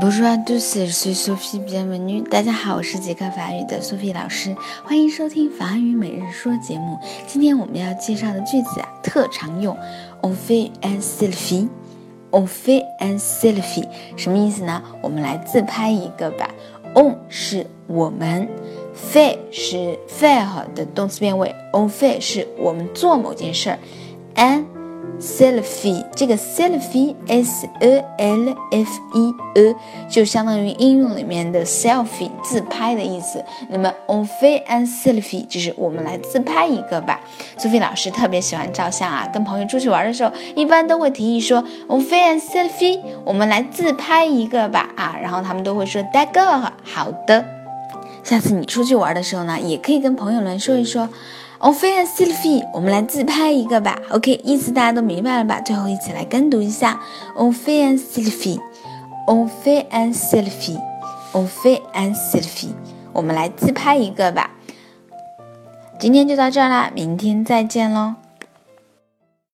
Bonjour à tous, je suis Sophie bienvenue。大家好，我是杰克法语的 Sophie 老师，欢迎收听法语每日说节目。今天我们要介绍的句子啊，特常用，on fait un selfie，on fait un selfie，什么意思呢？我们来自拍一个吧。on 是我们，fait 是 faire 的动词变位，on fait 是我们做某件事儿，an Selfie，这个 selfie，s e l f e e，就相当于应用里面的 selfie，自拍的意思。那么 on fait un selfie，就是我们来自拍一个吧。苏菲老师特别喜欢照相啊，跟朋友出去玩的时候，一般都会提议说 on fait un selfie，我们来自拍一个吧啊，然后他们都会说 d'accord，好的。下次你出去玩的时候呢，也可以跟朋友们说一说。On fait un selfie，我们来自拍一个吧。OK，意思大家都明白了吧？最后一起来跟读一下。On fait un selfie，On fait un selfie，On fait un selfie，我们来自拍一个吧。今天就到这儿啦，明天再见喽。